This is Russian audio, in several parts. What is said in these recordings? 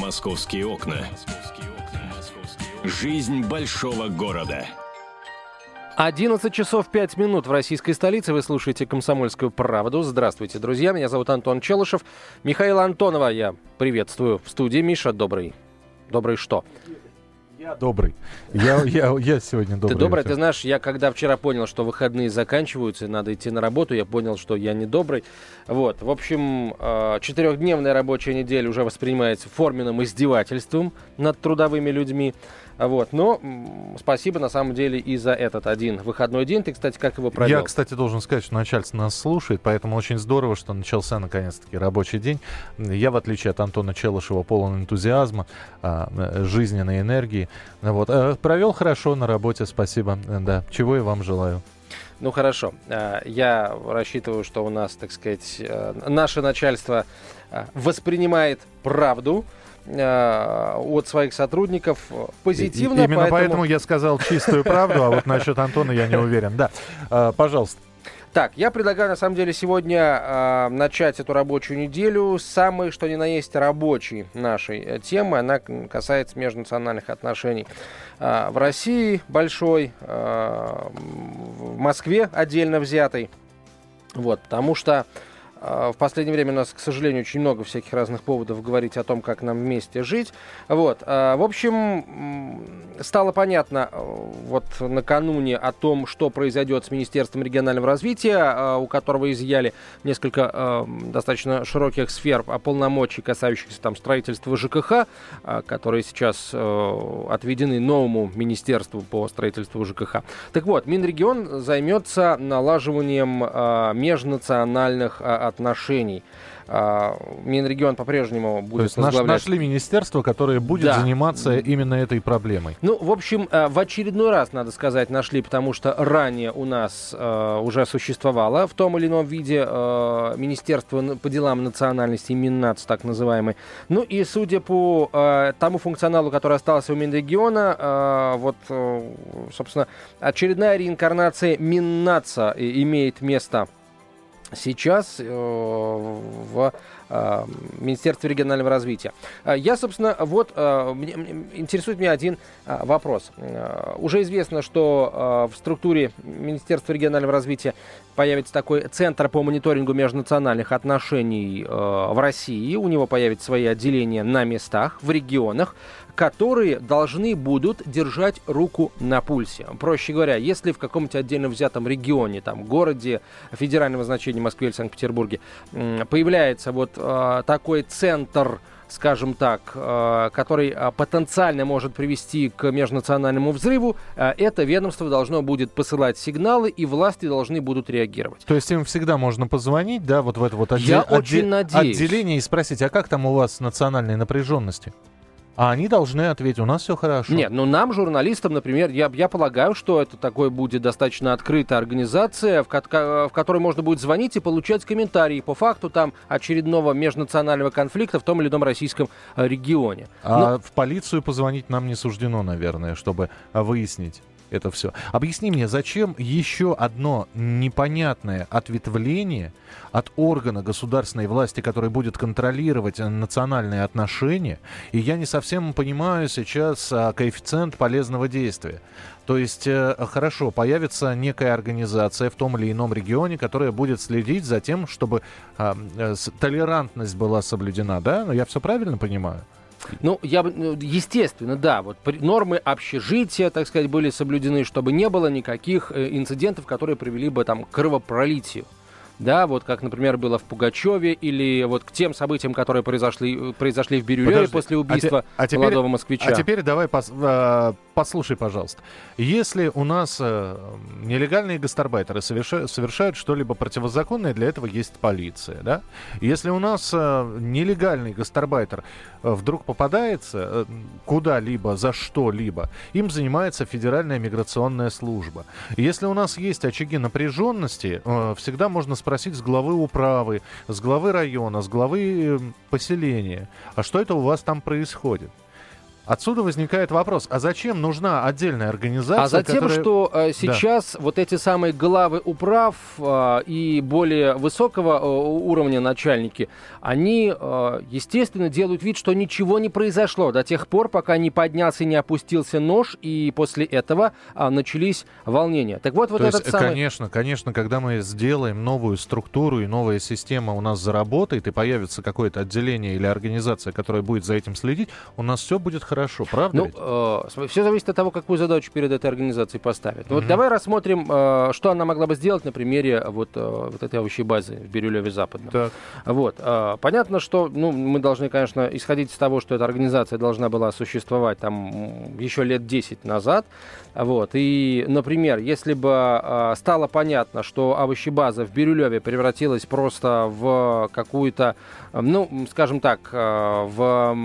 Московские окна. Жизнь большого города. 11 часов 5 минут в российской столице. Вы слушаете «Комсомольскую правду». Здравствуйте, друзья. Меня зовут Антон Челышев. Михаил Антонова я приветствую в студии. Миша, добрый. Добрый что? Я добрый. Я, я, я сегодня добрый. Ты добрый? Ты знаешь, я когда вчера понял, что выходные заканчиваются, и надо идти на работу, я понял, что я не добрый. Вот. В общем, э, четырехдневная рабочая неделя уже воспринимается форменным издевательством над трудовыми людьми. Вот. Но спасибо на самом деле и за этот один выходной день. Ты, кстати, как его провел? Я, кстати, должен сказать, что начальство нас слушает, поэтому очень здорово, что начался наконец-таки рабочий день. Я, в отличие от Антона Челышева, полон энтузиазма, а, жизненной энергии. Вот. Э, провел хорошо на работе, спасибо. Да. Чего я вам желаю. Ну хорошо. Э, я рассчитываю, что у нас, так сказать, э, наше начальство воспринимает правду Э, от своих сотрудников позитивно. И, именно поэтому... поэтому я сказал чистую правду, а вот насчет Антона я не уверен. Да, э, пожалуйста. Так, я предлагаю на самом деле сегодня э, начать эту рабочую неделю с самой, что ни на есть, рабочей нашей э, темы. Она касается межнациональных отношений э, в России большой, э, в Москве отдельно взятой. Вот, потому что в последнее время у нас, к сожалению, очень много всяких разных поводов говорить о том, как нам вместе жить. Вот. А, в общем, стало понятно э, вот накануне о том, что произойдет с Министерством регионального развития, а, у которого изъяли несколько достаточно широких сфер полномочий, касающихся там строительства ЖКХ, которые сейчас э, отведены новому Министерству по строительству ЖКХ. Так вот, Минрегион займется налаживанием межнациональных отношений. А, Минрегион по-прежнему будет То есть возглавлять... нашли министерство, которое будет да. заниматься именно этой проблемой. Ну, в общем, а, в очередной раз, надо сказать, нашли, потому что ранее у нас а, уже существовало в том или ином виде Министерство по делам национальности, Миннац так называемый. Ну и судя по тому функционалу, который остался у Минрегиона, вот, собственно, очередная реинкарнация Миннаца имеет место сейчас э, в э, Министерстве регионального развития. Э, я, собственно, вот интересует меня один вопрос. Уже известно, что в структуре Министерства регионального развития появится такой центр по мониторингу межнациональных отношений в России. У него появятся свои отделения на местах, в регионах которые должны будут держать руку на пульсе. Проще говоря, если в каком-то отдельно взятом регионе, там, городе федерального значения Москве или Санкт-Петербурге появляется вот э, такой центр скажем так, э, который э, потенциально может привести к межнациональному взрыву, э, это ведомство должно будет посылать сигналы, и власти должны будут реагировать. То есть им всегда можно позвонить, да, вот в это вот отде- Я отде- очень надеюсь. отделение и спросить, а как там у вас национальные напряженности? А они должны ответить, у нас все хорошо. Нет, ну нам, журналистам, например, я, я полагаю, что это такой будет достаточно открытая организация, в, ко- в которой можно будет звонить и получать комментарии по факту там очередного межнационального конфликта в том или ином российском э, регионе. А Но... в полицию позвонить нам не суждено, наверное, чтобы выяснить это все. Объясни мне, зачем еще одно непонятное ответвление от органа государственной власти, который будет контролировать национальные отношения, и я не совсем понимаю сейчас а, коэффициент полезного действия. То есть, э, хорошо, появится некая организация в том или ином регионе, которая будет следить за тем, чтобы э, толерантность была соблюдена, да? Но я все правильно понимаю? Ну, я ну, естественно, да, вот нормы общежития, так сказать, были соблюдены, чтобы не было никаких э, инцидентов, которые привели бы там к кровопролитию да, вот как, например, было в Пугачеве, или вот к тем событиям, которые произошли, произошли в Бирюлеве после убийства а те, а молодого теперь, москвича. А теперь давай пос, э, послушай, пожалуйста. Если у нас э, нелегальные гастарбайтеры совершают, совершают что-либо противозаконное, для этого есть полиция, да? Если у нас э, нелегальный гастарбайтер э, вдруг попадается э, куда-либо, за что-либо, им занимается Федеральная миграционная служба. Если у нас есть очаги напряженности, э, всегда можно спросить, с главы управы, с главы района, с главы эм, поселения, а что это у вас там происходит? Отсюда возникает вопрос, а зачем нужна отдельная организация? А затем, которая... что э, сейчас да. вот эти самые главы управ э, и более высокого э, уровня начальники, они, э, естественно, делают вид, что ничего не произошло до тех пор, пока не поднялся и не опустился нож, и после этого э, начались волнения. Так вот, вот То этот есть, самый... Конечно, конечно, когда мы сделаем новую структуру и новая система у нас заработает, и появится какое-то отделение или организация, которая будет за этим следить, у нас все будет хорошо, правда? Ну, э, все зависит от того, какую задачу перед этой организацией поставят. Ну, mm-hmm. Вот давай рассмотрим, э, что она могла бы сделать на примере вот, э, вот этой овощей базы в Бирюлеве Западном. Так. Вот. Э, понятно, что ну, мы должны, конечно, исходить из того, что эта организация должна была существовать там еще лет 10 назад. Вот. И, например, если бы э, стало понятно, что овощебаза в Бирюлеве превратилась просто в какую-то, ну, скажем так, э, в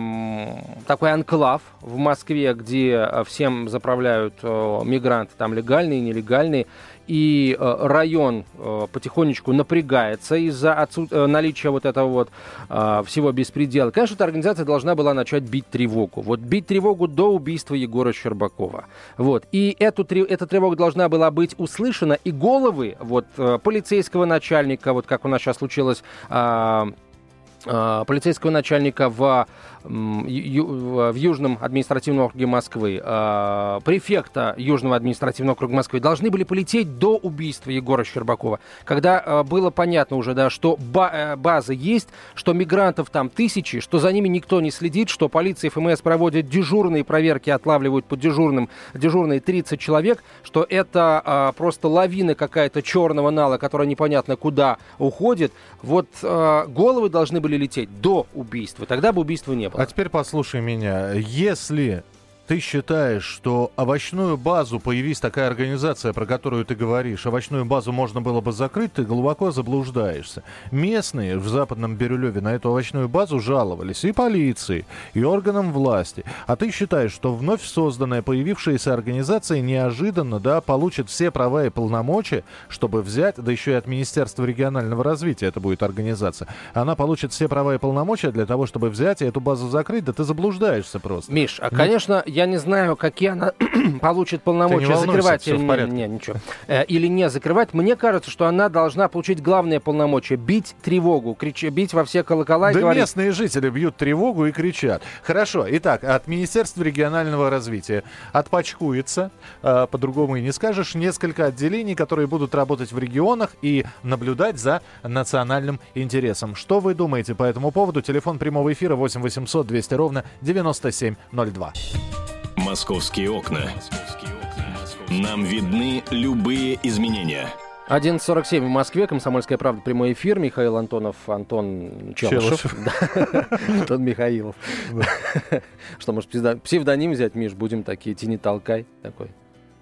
такой анклав в Москве, где всем заправляют э, мигранты, там легальные, нелегальные, и э, район э, потихонечку напрягается из-за отсут... э, наличия вот этого вот э, всего беспредела, конечно, эта организация должна была начать бить тревогу. Вот бить тревогу до убийства Егора Щербакова. Вот. И эту, эта тревога должна была быть услышана, и головы вот э, полицейского начальника, вот как у нас сейчас случилось, э, э, полицейского начальника в в Южном административном округе Москвы, э, префекта Южного административного округа Москвы должны были полететь до убийства Егора Щербакова, когда э, было понятно уже, да, что э, база есть, что мигрантов там тысячи, что за ними никто не следит, что полиция и ФМС проводят дежурные проверки, отлавливают по дежурным, дежурные 30 человек, что это э, просто лавина какая-то черного нала, которая непонятно куда уходит. Вот головы должны были лететь до убийства, тогда бы убийства не было. А теперь послушай меня. Если ты считаешь, что овощную базу, появись такая организация, про которую ты говоришь, овощную базу можно было бы закрыть, ты глубоко заблуждаешься. Местные в Западном Бирюлеве на эту овощную базу жаловались и полиции, и органам власти. А ты считаешь, что вновь созданная, появившаяся организация неожиданно, да, получит все права и полномочия, чтобы взять, да еще и от Министерства регионального развития это будет организация, она получит все права и полномочия для того, чтобы взять и эту базу закрыть, да ты заблуждаешься просто. Миш, а, конечно, я не знаю, какие она получит полномочия закрывать или не, не, ничего. Э, или не закрывать. Мне кажется, что она должна получить главное полномочие бить тревогу, крич, бить во все колокола. Да и говорить... местные жители бьют тревогу и кричат. Хорошо. Итак, от Министерства регионального развития отпачкуется, э, по-другому и не скажешь, несколько отделений, которые будут работать в регионах и наблюдать за национальным интересом. Что вы думаете по этому поводу? Телефон прямого эфира 8 800 200 ровно 9702. Московские окна. Нам видны любые изменения. 11.47 в Москве, Комсомольская правда, прямой эфир. Михаил Антонов, Антон Челышев. Антон Михаилов. Что, может, псевдоним взять, Миш, будем такие, тяни толкай такой.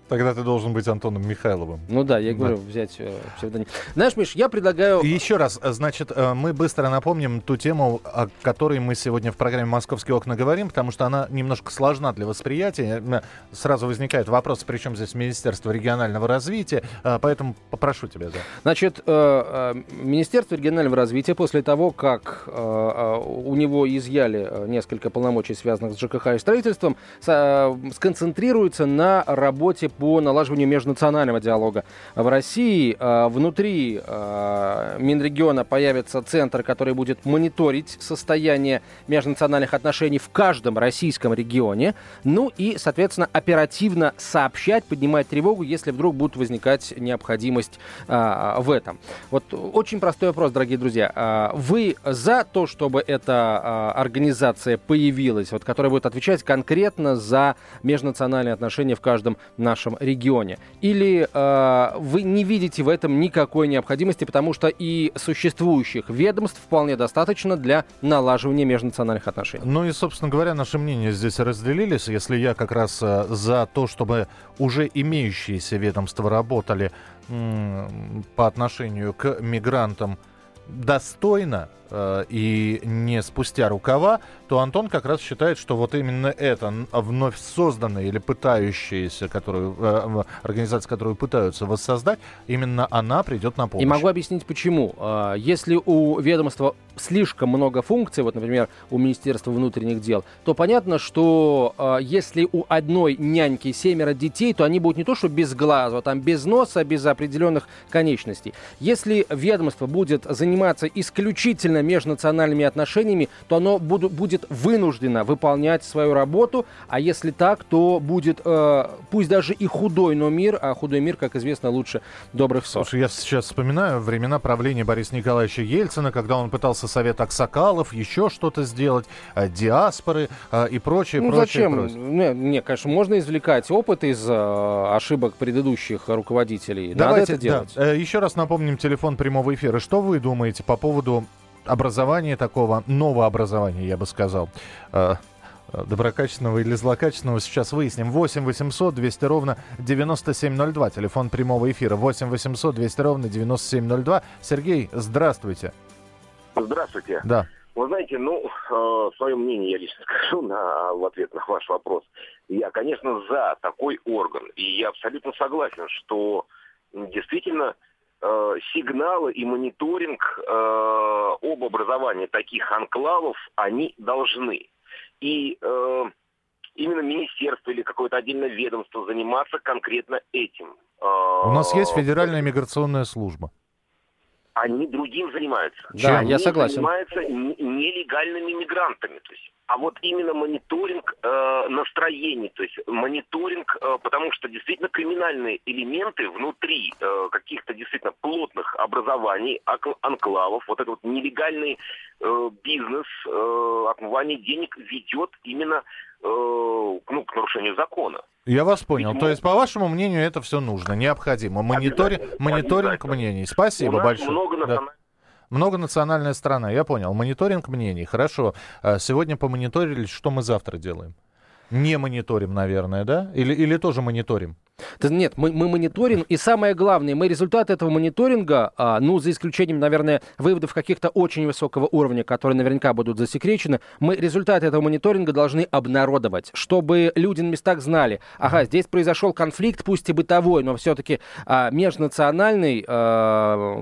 Тогда ты должен быть Антоном Михайловым. Ну да, я говорю, да. взять э, псевдоним. Знаешь, Миш, я предлагаю... Еще раз, э, значит, э, мы быстро напомним ту тему, о которой мы сегодня в программе «Московские окна» говорим, потому что она немножко сложна для восприятия. Э, сразу возникает вопрос, при чем здесь Министерство регионального развития, поэтому попрошу тебя. Да. Значит, Министерство регионального развития после того, как у него изъяли несколько полномочий, связанных с ЖКХ и строительством, сконцентрируется на работе по налаживанию межнационального диалога в России. А, внутри а, Минрегиона появится центр, который будет мониторить состояние межнациональных отношений в каждом российском регионе. Ну и, соответственно, оперативно сообщать, поднимать тревогу, если вдруг будет возникать необходимость а, в этом. Вот очень простой вопрос, дорогие друзья. Вы за то, чтобы эта организация появилась, вот, которая будет отвечать конкретно за межнациональные отношения в каждом нашем нашем регионе? Или э, вы не видите в этом никакой необходимости, потому что и существующих ведомств вполне достаточно для налаживания межнациональных отношений? Ну и, собственно говоря, наши мнения здесь разделились. Если я как раз э, за то, чтобы уже имеющиеся ведомства работали по отношению к мигрантам достойно, э, и не спустя рукава, то Антон как раз считает, что вот именно это вновь созданная или пытающаяся, которую, э, организация, которую пытаются воссоздать, именно она придет на помощь. И могу объяснить почему. А, если у ведомства слишком много функций, вот, например, у Министерства внутренних дел, то понятно, что э, если у одной няньки семеро детей, то они будут не то что без глаза, там без носа, без определенных конечностей. Если ведомство будет заниматься исключительно межнациональными отношениями, то оно буду, будет вынуждено выполнять свою работу, а если так, то будет, э, пусть даже и худой, но мир, а худой мир, как известно, лучше добрых ссор. Слушай, я сейчас вспоминаю времена правления Бориса Николаевича Ельцина, когда он пытался совет Аксакалов, еще что-то сделать, э, диаспоры э, и прочее, ну, прочее. Зачем? Прочее. Не, не, конечно, можно извлекать опыт из э, ошибок предыдущих руководителей. Давайте, Надо это делать. Да. Э, еще раз напомним телефон прямого эфира. Что вы думаете по поводу образования такого, нового образования, я бы сказал? Э, доброкачественного или злокачественного, сейчас выясним. 8 800 200 ровно 9702, телефон прямого эфира. 8 800 200 ровно 9702. Сергей, здравствуйте. Здравствуйте. Да. Вы знаете, ну, э, свое мнение я лично скажу на, в ответ на ваш вопрос. Я, конечно, за такой орган. И я абсолютно согласен, что действительно э, сигналы и мониторинг э, об образовании таких анклавов, они должны. И э, именно министерство или какое-то отдельное ведомство заниматься конкретно этим. У нас есть Федеральная миграционная служба они другим занимаются. Да, они я согласен. занимаются нелегальными мигрантами. То есть, а вот именно мониторинг э, настроений, то есть мониторинг, э, потому что действительно криминальные элементы внутри э, каких-то действительно плотных образований, анклавов, вот этот вот нелегальный э, бизнес, э, отмывание денег ведет именно э, ну, к нарушению закона. Я вас понял. То есть, по вашему мнению, это все нужно, необходимо. Монитори... Мониторинг мнений. Спасибо большое. Много да. Многонациональная страна, я понял. Мониторинг мнений. Хорошо. А сегодня помониторили, что мы завтра делаем? Не мониторим, наверное, да? Или, или тоже мониторим? Нет, мы, мы мониторим, и самое главное, мы результаты этого мониторинга, а, ну, за исключением, наверное, выводов каких-то очень высокого уровня, которые наверняка будут засекречены, мы результаты этого мониторинга должны обнародовать, чтобы люди на местах знали, ага, здесь произошел конфликт, пусть и бытовой, но все-таки а, межнациональный, а,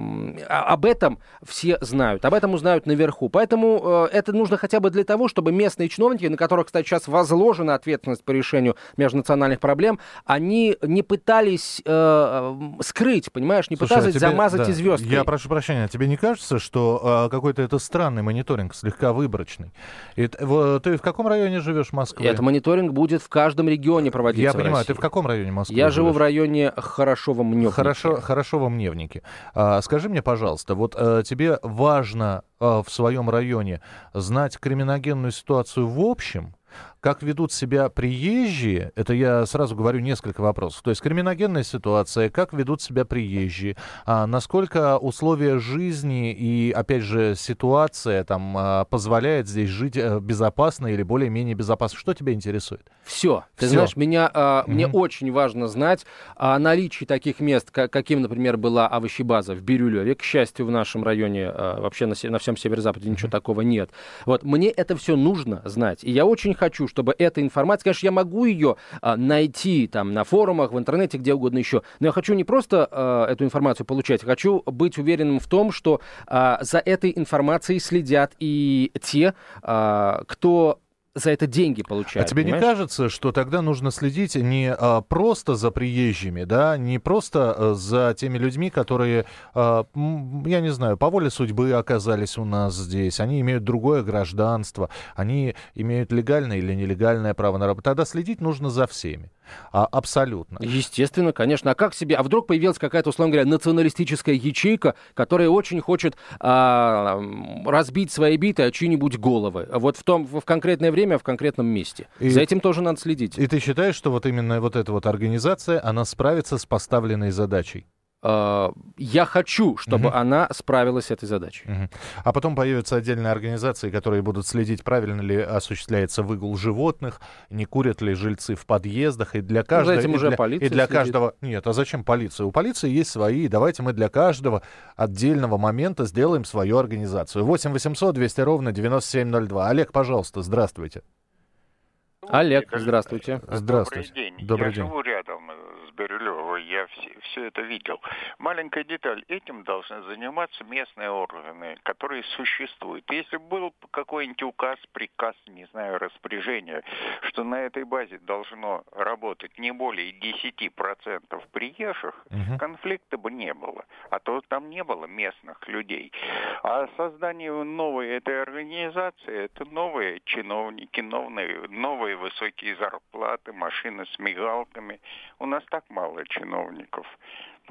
об этом все знают, об этом узнают наверху. Поэтому а, это нужно хотя бы для того, чтобы местные чиновники, на которых, кстати, сейчас возложена ответственность по решению межнациональных проблем, они не пытались э, скрыть, понимаешь, не Слушай, а пытались а тебе, замазать да, звездкой. Я прошу прощения, тебе не кажется, что э, какой-то это странный мониторинг, слегка выборочный? И, в, ты в каком районе живешь Москвы? Это мониторинг будет в каждом регионе проводиться. Я понимаю, ты в каком районе Москвы? Я живешь? живу в районе Хорошова-Мневники. Хорошо, Хорошова-Мневники. А, скажи мне, пожалуйста, вот а, тебе важно а, в своем районе знать криминогенную ситуацию в общем? Как ведут себя приезжие, это я сразу говорю несколько вопросов. То есть криминогенная ситуация, как ведут себя приезжие, а насколько условия жизни и, опять же, ситуация там а, позволяет здесь жить э, безопасно или более-менее безопасно. Что тебя интересует? Все. Ты Все. знаешь, меня, mm-hmm. мне очень важно знать о наличии таких мест, как, каким, например, была овощебаза в Бирюлеве. К счастью, в нашем районе, а, вообще на, на всем северо-западе ничего mm-hmm. такого нет. Вот, мне это все нужно знать. И я очень хочу, чтобы эта информация, конечно, я могу ее а, найти там на форумах, в интернете, где угодно еще, но я хочу не просто а, эту информацию получать, хочу быть уверенным в том, что а, за этой информацией следят и те, кто за это деньги получают. А тебе понимаешь? не кажется, что тогда нужно следить не а, просто за приезжими, да, не просто а, за теми людьми, которые, а, я не знаю, по воле судьбы оказались у нас здесь, они имеют другое гражданство, они имеют легальное или нелегальное право на работу. Тогда следить нужно за всеми. А, абсолютно. Естественно, конечно. А как себе? А вдруг появилась какая-то, условно говоря, националистическая ячейка, которая очень хочет а, разбить свои биты о чьи-нибудь головы. Вот в том, в конкретное время, в конкретном месте. И, За этим тоже надо следить. И ты считаешь, что вот именно вот эта вот организация, она справится с поставленной задачей? Э, я хочу, чтобы угу. она справилась с этой задачей. Угу. А потом появятся отдельные организации, которые будут следить, правильно ли осуществляется выгул животных, не курят ли жильцы в подъездах, и для каждого... Ну, за этим уже и для, полиция и для следит. каждого... Нет, а зачем полиция? У полиции есть свои, давайте мы для каждого отдельного момента сделаем свою организацию. 8 800 200 ровно 9702. Олег, пожалуйста, здравствуйте. Олег, здравствуйте. Здравствуйте. Добрый день. Добрый Я день. живу рядом с Бирюлевой, я все, все это видел. Маленькая деталь. Этим должны заниматься местные органы, которые существуют. Если был какой-нибудь указ, приказ, не знаю, распоряжение, что на этой базе должно работать не более 10% приезжих, угу. конфликта бы не было. А то там не было местных людей. А создание новой этой организации, это новые чиновники, новые, новые высокие зарплаты, машины с мигалками. У нас так мало чиновников.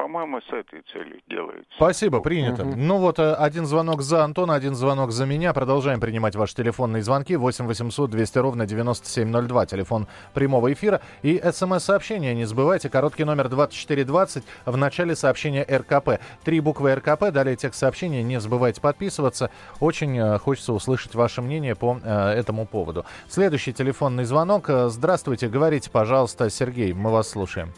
По-моему, с этой целью делается. Спасибо, принято. Угу. Ну вот, э, один звонок за Антона, один звонок за меня. Продолжаем принимать ваши телефонные звонки. 8 800 200 ровно 9702, телефон прямого эфира. И смс-сообщение, не забывайте, короткий номер 2420 в начале сообщения РКП. Три буквы РКП, далее текст сообщения. Не забывайте подписываться. Очень э, хочется услышать ваше мнение по э, этому поводу. Следующий телефонный звонок. Э, здравствуйте, говорите, пожалуйста, Сергей, мы вас слушаем.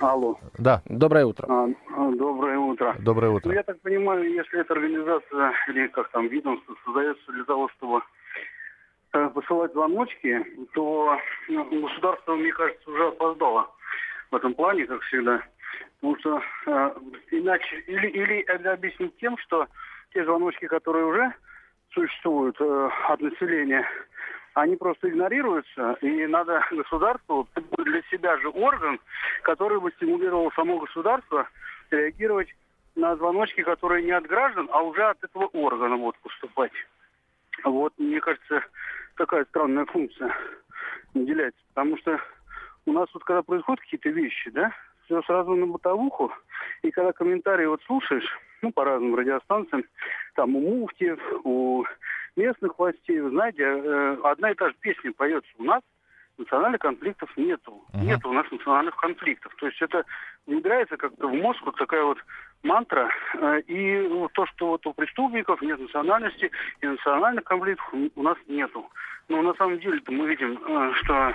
Алло. Да. Доброе утро. А, а, доброе утро. Доброе утро. Ну, я так понимаю, если эта организация или как там ведомство создается для того, чтобы э, посылать звоночки, то ну, государство, мне кажется, уже опоздало в этом плане, как всегда. Потому что э, иначе или, или это объяснить тем, что те звоночки, которые уже существуют э, от населения, они просто игнорируются, и надо государству, для себя же орган, который бы стимулировал само государство реагировать на звоночки, которые не от граждан, а уже от этого органа будут поступать. Вот, мне кажется, такая странная функция уделяется. Потому что у нас вот когда происходят какие-то вещи, да, все сразу на бытовуху, и когда комментарии вот слушаешь, ну, по разным радиостанциям, там у муфтиев, у местных властей, вы знаете, э, одна и та же песня поется у нас, национальных конфликтов нету. Uh-huh. Нет у нас национальных конфликтов. То есть это внедряется как-то в мозг вот такая вот мантра. Э, и то, что вот у преступников нет национальности и национальных конфликтов у нас нету. Но на самом деле-то мы видим, э, что,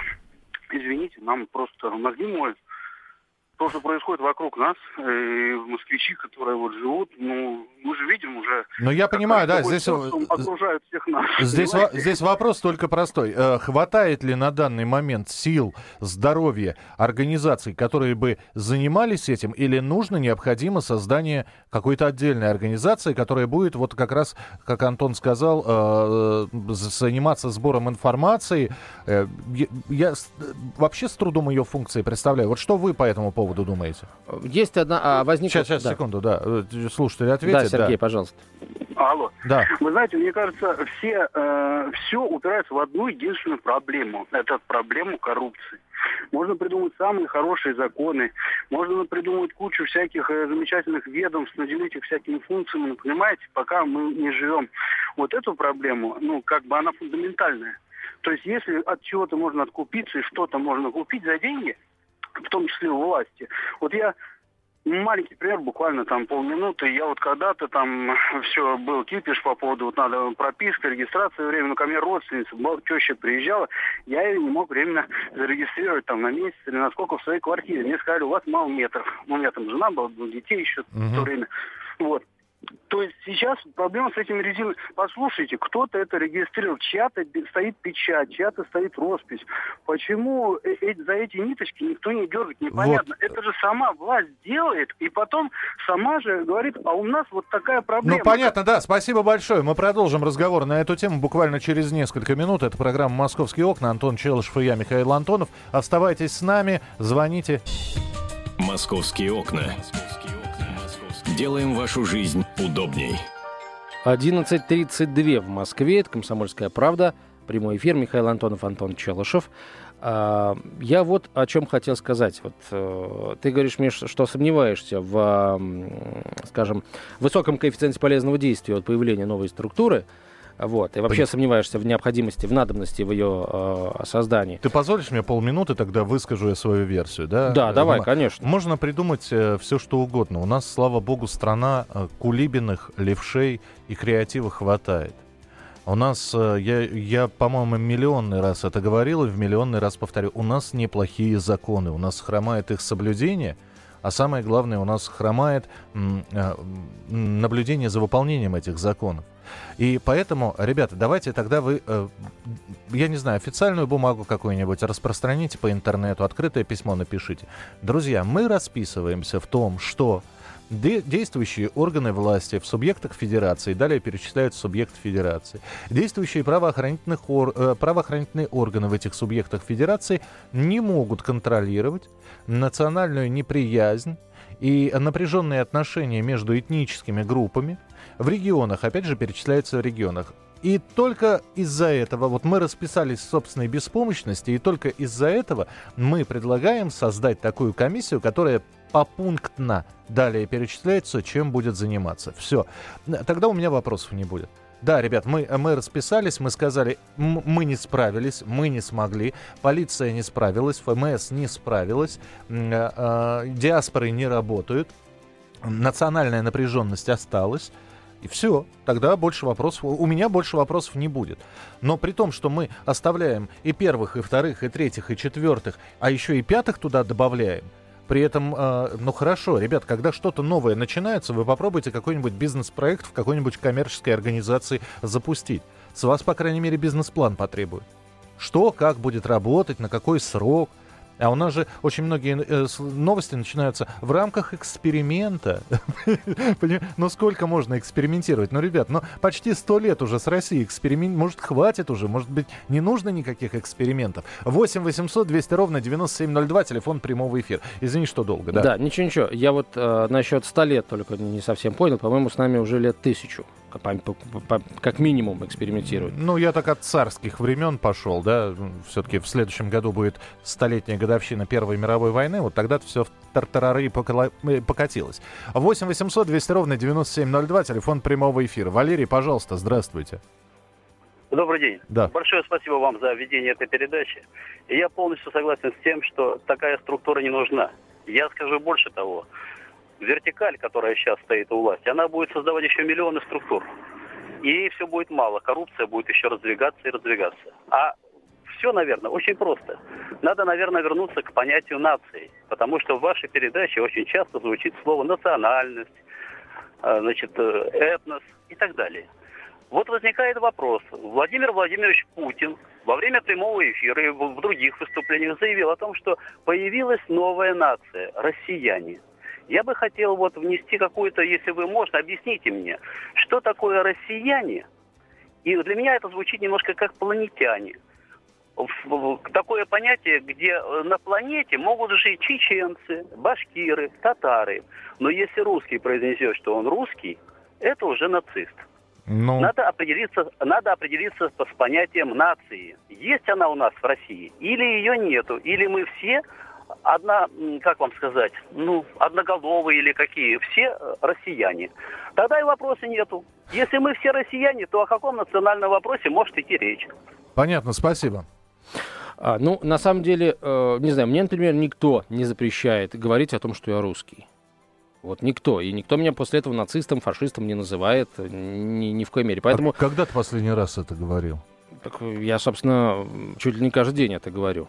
извините, нам просто мозги моют то, что происходит вокруг нас, и москвичи, которые вот живут, ну, мы же видим уже... Ну, я понимаю, да, здесь... окружают всех нас. Здесь, во, здесь вопрос только простой. Э, хватает ли на данный момент сил, здоровья организаций, которые бы занимались этим, или нужно, необходимо создание какой-то отдельной организации, которая будет, вот как раз, как Антон сказал, э, э заниматься сбором информации? Э, я, я вообще с трудом ее функции представляю. Вот что вы по этому поводу поводу думаете? Есть одна... А, возникла... Сейчас, сейчас, да. секунду, да. Э, слушатели ответят. Да, Сергей, да. пожалуйста. Алло. Да. Вы знаете, мне кажется, все, э, все упирается в одну единственную проблему. Это проблему коррупции. Можно придумать самые хорошие законы, можно придумать кучу всяких э, замечательных ведомств, наделить их всякими функциями, но понимаете, пока мы не живем вот эту проблему, ну, как бы она фундаментальная. То есть если от чего-то можно откупиться и что-то можно купить за деньги, в том числе власти. Вот я Маленький пример, буквально там полминуты. Я вот когда-то там все был кипиш по поводу, вот надо прописка, регистрация временно. Ко мне родственница, теща приезжала, я ее не мог временно зарегистрировать там на месяц или на сколько в своей квартире. Мне сказали, у вас мало метров. У меня там жена была, детей еще uh-huh. в то время. Вот. То есть сейчас проблема с этими резинами. Послушайте, кто-то это регистрировал, чья-то стоит печать, чья-то стоит роспись. Почему э, э за эти ниточки никто не дергает, непонятно. Вот. Это же сама власть делает, и потом сама же говорит, а у нас вот такая проблема. Ну, понятно, да. Спасибо большое. Мы продолжим разговор на эту тему буквально через несколько минут. Это программа «Московские окна». Антон Челышев и я, Михаил Антонов. Оставайтесь с нами, звоните. «Московские окна». Делаем вашу жизнь удобней. 11.32 в Москве. Это «Комсомольская правда». Прямой эфир. Михаил Антонов, Антон Челышев. А, я вот о чем хотел сказать. Вот, э, ты говоришь мне, что сомневаешься в, скажем, высоком коэффициенте полезного действия от появления новой структуры. Вот. И вообще Понятно. сомневаешься в необходимости, в надобности в ее э, создании. Ты позволишь мне полминуты, тогда выскажу я свою версию, да? Да, давай, Дима? конечно. Можно придумать все, что угодно. У нас, слава богу, страна э, кулибиных, левшей и креатива хватает. У нас, э, я, я, по-моему, миллионный раз это говорил и в миллионный раз повторю, у нас неплохие законы, у нас хромает их соблюдение, а самое главное, у нас хромает э, наблюдение за выполнением этих законов. И поэтому, ребята, давайте тогда вы, э, я не знаю, официальную бумагу какую-нибудь распространите по интернету, открытое письмо напишите. Друзья, мы расписываемся в том, что де- действующие органы власти в субъектах федерации, далее перечисляют субъект федерации, действующие правоохранительных ор- э, правоохранительные органы в этих субъектах федерации не могут контролировать национальную неприязнь и напряженные отношения между этническими группами в регионах, опять же, перечисляются в регионах. И только из-за этого, вот мы расписались в собственной беспомощности, и только из-за этого мы предлагаем создать такую комиссию, которая попунктно далее перечисляется, чем будет заниматься. Все. Тогда у меня вопросов не будет. Да, ребят, мы, мы расписались, мы сказали, мы не справились, мы не смогли, полиция не справилась, ФМС не справилась, э, э, диаспоры не работают, национальная напряженность осталась. И все, тогда больше вопросов, у меня больше вопросов не будет. Но при том, что мы оставляем и первых, и вторых, и третьих, и четвертых, а еще и пятых туда добавляем, при этом, э, ну хорошо, ребят, когда что-то новое начинается, вы попробуйте какой-нибудь бизнес-проект в какой-нибудь коммерческой организации запустить. С вас, по крайней мере, бизнес-план потребует. Что, как будет работать, на какой срок – а у нас же очень многие э, новости начинаются в рамках эксперимента. Ну сколько можно экспериментировать? Ну, ребят, ну почти сто лет уже с Россией эксперимент. Может, хватит уже? Может быть, не нужно никаких экспериментов? 8 800 200 ровно 9702, телефон прямого эфира. Извини, что долго, да? Да, ничего-ничего. Я вот э, насчет 100 лет только не совсем понял. По-моему, с нами уже лет тысячу. По- по- по- как минимум экспериментируют. Ну, я так от царских времен пошел, да. Все-таки в следующем году будет столетняя годовщина Первой мировой войны. Вот тогда-то все в тартарары покола- э, покатилось. 8 800 200 ровно 9702, телефон прямого эфира. Валерий, пожалуйста, здравствуйте. Добрый день. Да. Большое спасибо вам за ведение этой передачи. И я полностью согласен с тем, что такая структура не нужна. Я скажу больше того. Вертикаль, которая сейчас стоит у власти, она будет создавать еще миллионы структур. И все будет мало. Коррупция будет еще раздвигаться и раздвигаться. А все, наверное, очень просто. Надо, наверное, вернуться к понятию нации. Потому что в вашей передаче очень часто звучит слово национальность, а, значит, э, этнос и так далее. Вот возникает вопрос. Владимир Владимирович Путин во время прямого эфира и в других выступлениях заявил о том, что появилась новая нация – россияне. Я бы хотел вот внести какую-то, если вы можете, объясните мне, что такое россияне? И для меня это звучит немножко как планетяне. Такое понятие, где э, на планете могут жить чеченцы, башкиры, татары. Но если русский произнесет, что он русский, это уже нацист. Ну, Надо определиться, надо определиться с понятием нации. Есть она у нас в России или ее нету, или мы все одна, как вам сказать, ну, одноголовые или какие, все э, россияне. Тогда и вопроса нету. Если мы все россияне, то о каком национальном вопросе может идти речь? понятно, спасибо. А, ну, на самом деле, э, не знаю, мне, например, никто не запрещает говорить о том, что я русский. Вот никто. И никто меня после этого нацистом, фашистом не называет э, ни, ни в коей мере. Поэтому А когда ты последний раз это говорил? так, я, собственно, чуть ли не каждый день это говорю.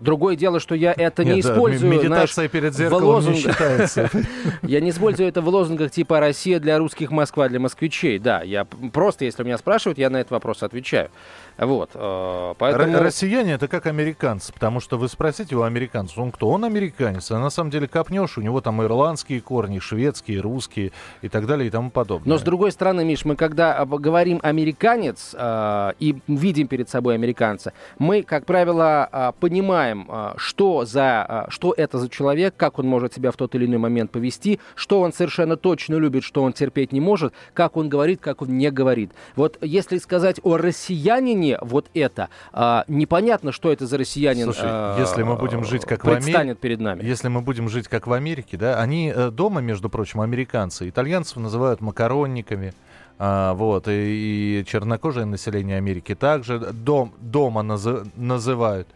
Другое дело, что я это не Нет, да, использую, м- знаешь, медитация перед в зеркалом не считается. Я не использую это в лозунгах типа «Россия для русских, Москва для москвичей». Да, я просто, если меня спрашивают, я на этот вопрос отвечаю. Вот, э, поэтому... Россияне это как американцы, потому что вы спросите у американца, он кто? Он американец, а на самом деле копнешь, у него там ирландские корни, шведские, русские и так далее и тому подобное. Но с другой стороны, Миш, мы когда говорим американец э, и видим перед собой американца, мы, как правило, э, понимаем, э, что, за, э, что это за человек, как он может себя в тот или иной момент повести, что он совершенно точно любит, что он терпеть не может, как он говорит, как он не говорит. Вот если сказать о россиянине вот это, э, непонятно, что это за россиянин Слушай, э, если мы будем жить как в Америке, предстанет перед нами. Если мы будем жить как в Америке, да, они э, дома, между прочим, американцы, итальянцев называют макаронниками, А, вот, и, и чернокожее население Америки также дом, дома назы, называют.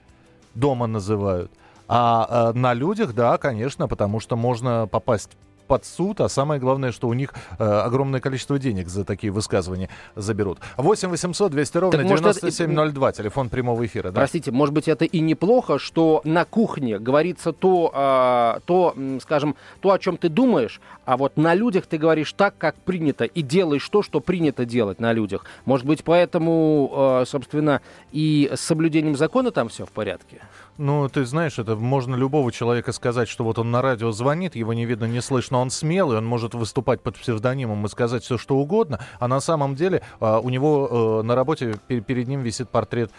Дома называют. А, а на людях, да, конечно, потому что можно попасть под суд, а самое главное, что у них э, огромное количество денег за такие высказывания заберут. 8 800 200 ровно так, 9702, это... телефон прямого эфира. Да? Простите, может быть, это и неплохо, что на кухне говорится то, э, то, скажем, то, о чем ты думаешь, а вот на людях ты говоришь так, как принято, и делаешь то, что принято делать на людях. Может быть, поэтому, э, собственно, и с соблюдением закона там все в порядке? Ну, ты знаешь, это можно любого человека сказать, что вот он на радио звонит, его не видно, не слышно, он смелый, он может выступать под псевдонимом и сказать все, что угодно, а на самом деле а, у него э, на работе перед ним висит портрет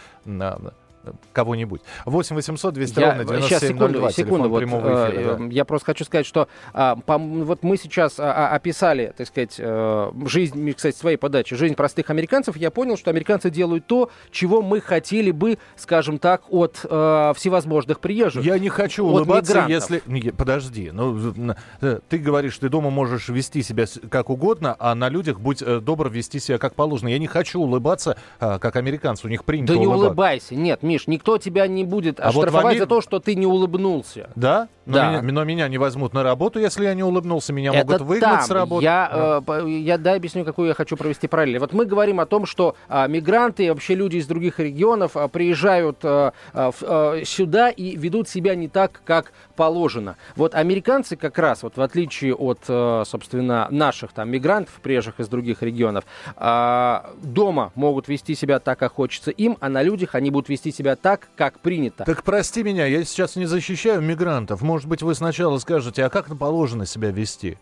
кого-нибудь. 8 800 200 я, ровно 9702, сейчас, секунду, секунду, вот, эфира, э, да. Я просто хочу сказать, что а, по, вот мы сейчас а, а, описали, так сказать, э, жизнь, кстати, своей подачи, жизнь простых американцев, я понял, что американцы делают то, чего мы хотели бы, скажем так, от э, всевозможных приезжих. Я не хочу улыбаться, мигрантов. если... Не, подожди, ну, э, ты говоришь, ты дома можешь вести себя как угодно, а на людях будь э, добр вести себя как положено. Я не хочу улыбаться, а, как американцы, у них принято Да улыбаться. не улыбайся, нет, Миш, никто тебя не будет а оштрафовать вот Амер... за то, что ты не улыбнулся. Да? Но, да. Меня, но меня не возьмут на работу, если я не улыбнулся. Меня Это могут выгнать там. с работы. Я, да. э, я да, объясню, какую я хочу провести параллель. Вот мы говорим о том, что э, мигранты, вообще люди из других регионов э, приезжают э, э, сюда и ведут себя не так, как положено. Вот американцы как раз, вот в отличие от, э, собственно, наших там мигрантов, приезжих из других регионов, э, дома могут вести себя так, как хочется им, а на людях они будут вести себя так, как принято. Так прости меня, я сейчас не защищаю мигрантов. Может быть, вы сначала скажете, а как положено себя вести?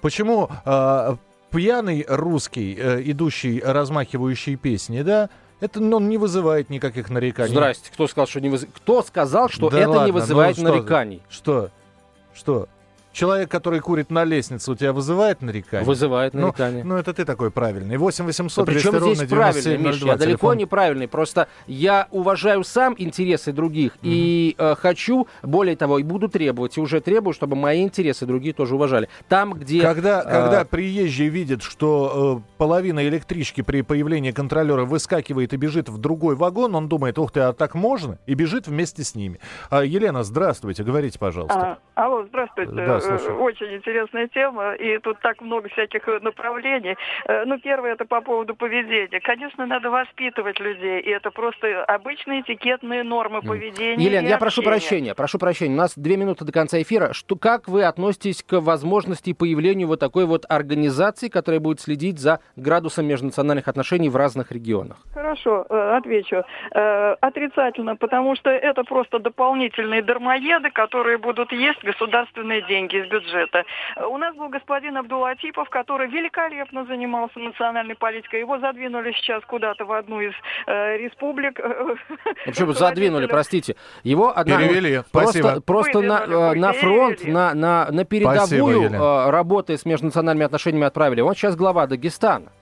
Почему э, пьяный русский, э, идущий, размахивающий песни, да, это он не вызывает никаких нареканий. Здрасте, кто сказал, что не выз... Кто сказал, что да это ладно, не вызывает ну, нареканий? Что? Что? Человек, который курит на лестнице, у тебя вызывает нарекание? Вызывает ну, нарекание. Ну, ну это ты такой правильный. 8 800 да 200 ровно здесь правильный, Миш, я далеко не правильный. Просто я уважаю сам интересы других mm-hmm. и э, хочу, более того, и буду требовать, и уже требую, чтобы мои интересы другие тоже уважали. Там, где... Когда, э, когда приезжие видят, что э, половина электрички при появлении контролера выскакивает и бежит в другой вагон, он думает, ух ты, а так можно? И бежит вместе с ними. А, Елена, здравствуйте, говорите, пожалуйста. А, алло, здравствуйте. Да, слушаю. Очень интересная тема, и тут так много всяких э, направлений. Э, ну, первое, это по поводу поведения. Конечно, надо воспитывать людей, и это просто обычные этикетные нормы поведения. Елена, я прошу прощения, прошу прощения, у нас две минуты до конца эфира. Что, как вы относитесь к возможности появлению вот такой вот организации, которая будет следить за градусом межнациональных отношений в разных регионах? Хорошо, э, отвечу. Отрицательно, потому что это просто дополнительные дармоеды, которые будут есть государственные деньги из бюджета. У нас был господин Абдулатипов, который великолепно занимался национальной политикой. Его задвинули сейчас куда-то в одну из э, республик. Ну, почему задвинули, простите? Его одна... Перевели, просто, спасибо. Просто на, э, на фронт, на, на, на передовую спасибо, э, работы с межнациональными отношениями отправили. Он сейчас глава Дагестана.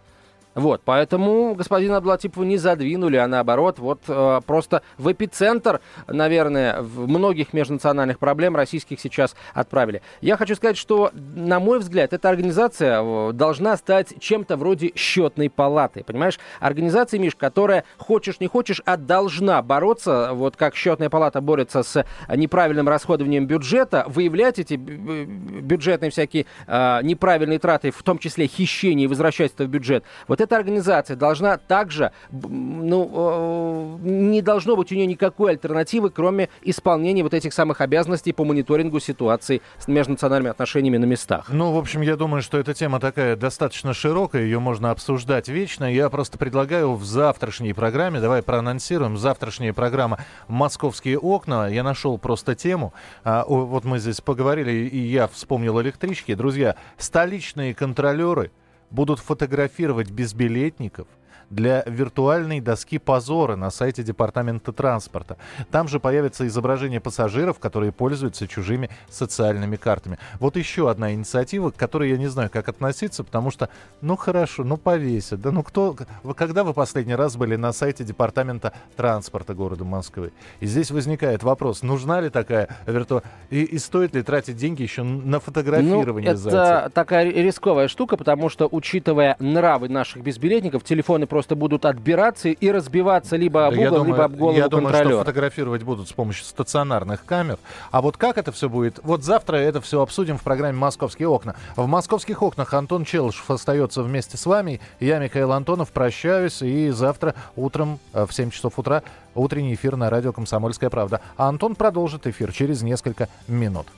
Вот, поэтому господина Аблатипова не задвинули, а наоборот, вот э, просто в эпицентр, наверное, в многих межнациональных проблем российских сейчас отправили. Я хочу сказать, что, на мой взгляд, эта организация э, должна стать чем-то вроде счетной палаты, понимаешь? Организация, Миш, которая, хочешь не хочешь, а должна бороться, вот как счетная палата борется с неправильным расходованием бюджета, выявлять эти бюджетные всякие э, неправильные траты, в том числе хищение и возвращательство в бюджет. Вот эта организация должна также, ну, э, не должно быть у нее никакой альтернативы, кроме исполнения вот этих самых обязанностей по мониторингу ситуации с межнациональными отношениями на местах. Ну, в общем, я думаю, что эта тема такая достаточно широкая, ее можно обсуждать вечно. Я просто предлагаю в завтрашней программе, давай проанонсируем, завтрашняя программа «Московские окна». Я нашел просто тему. А, вот мы здесь поговорили, и я вспомнил электрички. Друзья, столичные контролеры – будут фотографировать безбилетников для виртуальной доски позора на сайте Департамента транспорта. Там же появится изображение пассажиров, которые пользуются чужими социальными картами. Вот еще одна инициатива, к которой я не знаю, как относиться, потому что, ну хорошо, ну повесят. Да ну кто... Когда вы последний раз были на сайте Департамента транспорта города Москвы? И здесь возникает вопрос, нужна ли такая виртуальная... И, и стоит ли тратить деньги еще на фотографирование ну, это такая рисковая штука, потому что, учитывая нравы наших безбилетников, телефоны просто будут отбираться и разбиваться либо об угол, думаю, либо об голову Я думаю, контролера. что фотографировать будут с помощью стационарных камер. А вот как это все будет? Вот завтра это все обсудим в программе «Московские окна». В «Московских окнах» Антон Челышев остается вместе с вами. Я, Михаил Антонов, прощаюсь. И завтра утром э, в 7 часов утра утренний эфир на радио «Комсомольская правда». А Антон продолжит эфир через несколько минут.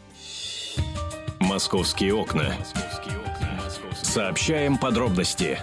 «Московские окна». Сообщаем подробности.